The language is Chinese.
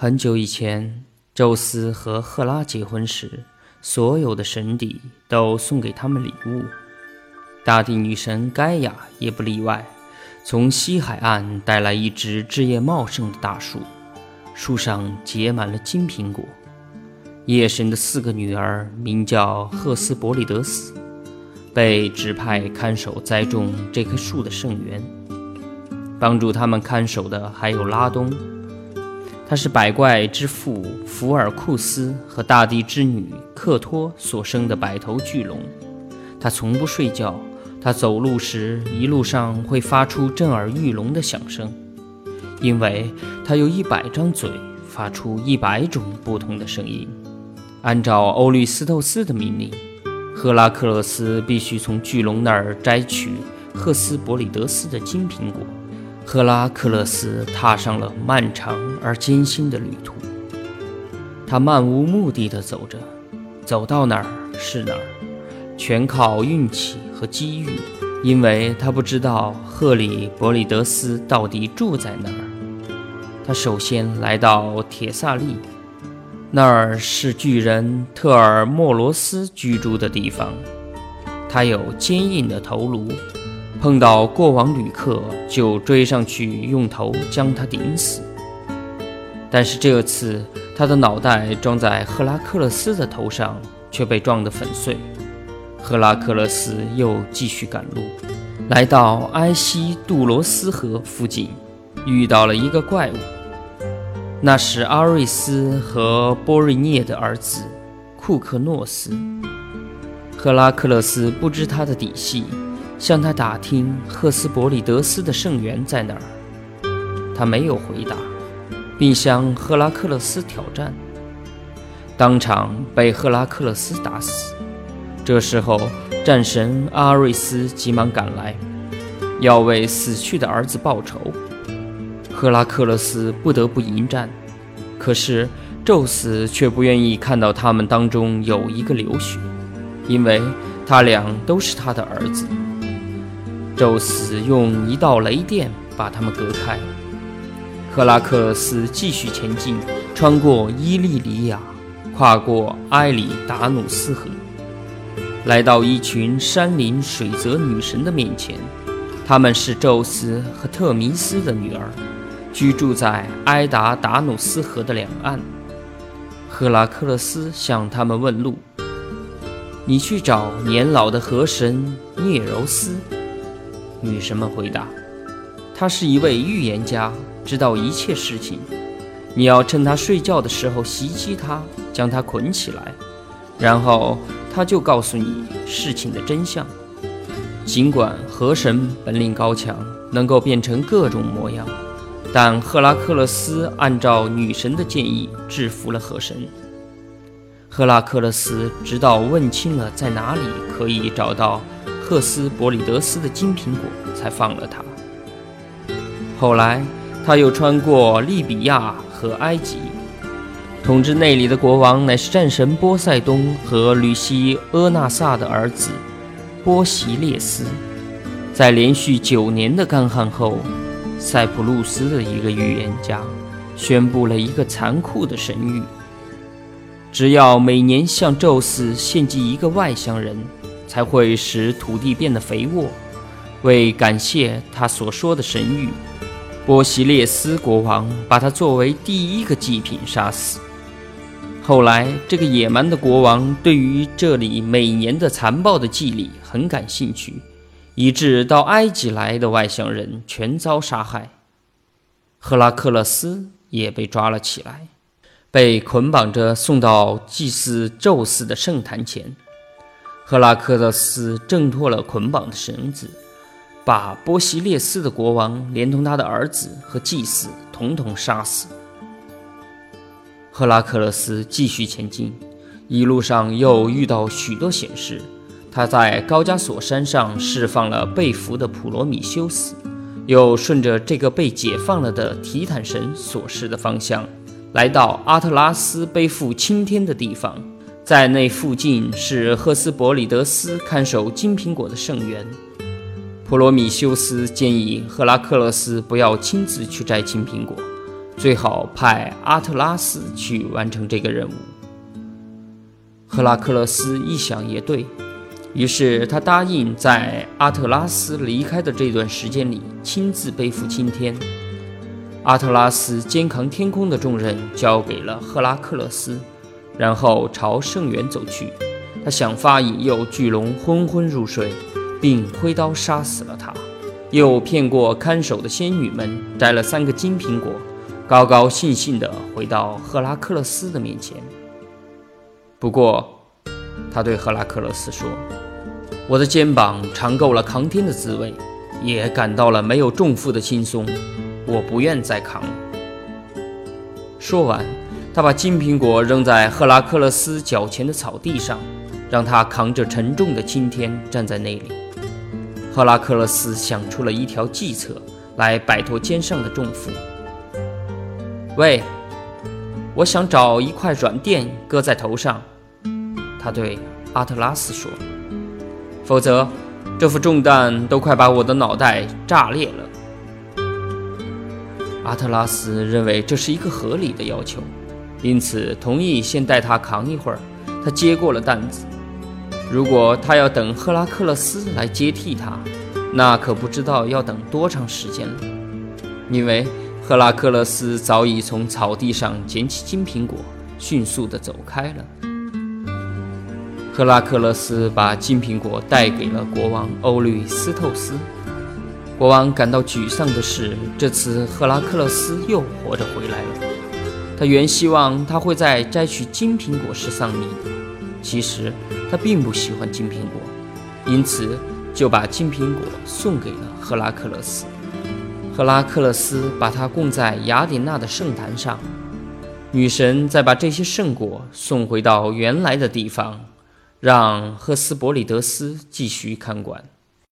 很久以前，宙斯和赫拉结婚时，所有的神邸都送给他们礼物，大地女神盖亚也不例外。从西海岸带来一只枝叶茂盛的大树，树上结满了金苹果。夜神的四个女儿名叫赫斯伯里德斯，被指派看守栽种这棵树的圣园。帮助他们看守的还有拉东。他是百怪之父福尔库斯和大地之女克托所生的百头巨龙。他从不睡觉，他走路时一路上会发出震耳欲聋的响声，因为他有一百张嘴，发出一百种不同的声音。按照欧律斯透斯的命令，赫拉克勒斯必须从巨龙那儿摘取赫斯伯里德斯的金苹果。赫拉克勒斯踏上了漫长而艰辛的旅途。他漫无目的地走着，走到哪儿是哪儿，全靠运气和机遇，因为他不知道赫里伯里德斯到底住在哪儿。他首先来到铁萨利，那儿是巨人特尔莫罗斯居住的地方。他有坚硬的头颅。碰到过往旅客，就追上去用头将他顶死。但是这次，他的脑袋装在赫拉克勒斯的头上，却被撞得粉碎。赫拉克勒斯又继续赶路，来到埃西杜罗斯河附近，遇到了一个怪物，那是阿瑞斯和波瑞涅的儿子库克诺斯。赫拉克勒斯不知他的底细。向他打听赫斯伯里德斯的圣园在哪儿，他没有回答，并向赫拉克勒斯挑战，当场被赫拉克勒斯打死。这时候，战神阿瑞斯急忙赶来，要为死去的儿子报仇。赫拉克勒斯不得不迎战，可是宙斯却不愿意看到他们当中有一个流血，因为他俩都是他的儿子。宙斯用一道雷电把他们隔开。赫拉克勒斯继续前进，穿过伊利里亚，跨过埃里达努斯河，来到一群山林水泽女神的面前。她们是宙斯和特弥斯的女儿，居住在埃达达努斯河的两岸。赫拉克勒斯向他们问路：“你去找年老的河神涅柔斯。”女神们回答：“他是一位预言家，知道一切事情。你要趁他睡觉的时候袭击他，将他捆起来，然后他就告诉你事情的真相。尽管河神本领高强，能够变成各种模样，但赫拉克勒斯按照女神的建议制服了河神。赫拉克勒斯直到问清了在哪里可以找到。”赫斯伯里德斯的金苹果才放了他。后来，他又穿过利比亚和埃及，统治那里的国王乃是战神波塞冬和吕西阿纳萨的儿子波西列斯。在连续九年的干旱后，塞浦路斯的一个预言家宣布了一个残酷的神谕：只要每年向宙斯献祭一个外乡人。才会使土地变得肥沃。为感谢他所说的神谕，波西列斯国王把他作为第一个祭品杀死。后来，这个野蛮的国王对于这里每年的残暴的祭礼很感兴趣，以致到埃及来的外乡人全遭杀害。赫拉克勒斯也被抓了起来，被捆绑着送到祭祀宙斯的圣坛前。赫拉克勒斯挣脱了捆绑的绳子，把波西列斯的国王连同他的儿子和祭司统统杀死。赫拉克勒斯继续前进，一路上又遇到许多险事。他在高加索山上释放了被俘的普罗米修斯，又顺着这个被解放了的提坦神所示的方向，来到阿特拉斯背负青天的地方。在那附近是赫斯伯里德斯看守金苹果的圣园。普罗米修斯建议赫拉克勒斯不要亲自去摘金苹果，最好派阿特拉斯去完成这个任务。赫拉克勒斯一想也对，于是他答应在阿特拉斯离开的这段时间里亲自背负青天。阿特拉斯肩扛天空的重任交给了赫拉克勒斯，然后朝圣园走去。他想法引诱巨龙昏昏入睡，并挥刀杀死了他，又骗过看守的仙女们，摘了三个金苹果，高高兴兴地回到赫拉克勒斯的面前。不过，他对赫拉克勒斯说：“我的肩膀尝够了扛天的滋味，也感到了没有重负的轻松。我不愿再扛。”说完，他把金苹果扔在赫拉克勒斯脚前的草地上，让他扛着沉重的青天站在那里。赫拉克勒斯想出了一条计策来摆脱肩上的重负。喂！我想找一块软垫搁在头上，他对阿特拉斯说：“否则，这副重担都快把我的脑袋炸裂了。”阿特拉斯认为这是一个合理的要求，因此同意先带他扛一会儿。他接过了担子。如果他要等赫拉克勒斯来接替他，那可不知道要等多长时间了，因为。赫拉克勒斯早已从草地上捡起金苹果，迅速地走开了。赫拉克勒斯把金苹果带给了国王欧律斯透斯。国王感到沮丧的是，这次赫拉克勒斯又活着回来了。他原希望他会在摘取金苹果时丧命，其实他并不喜欢金苹果，因此就把金苹果送给了赫拉克勒斯。赫拉克勒斯把它供在雅典娜的圣坛上，女神再把这些圣果送回到原来的地方，让赫斯伯里德斯继续看管。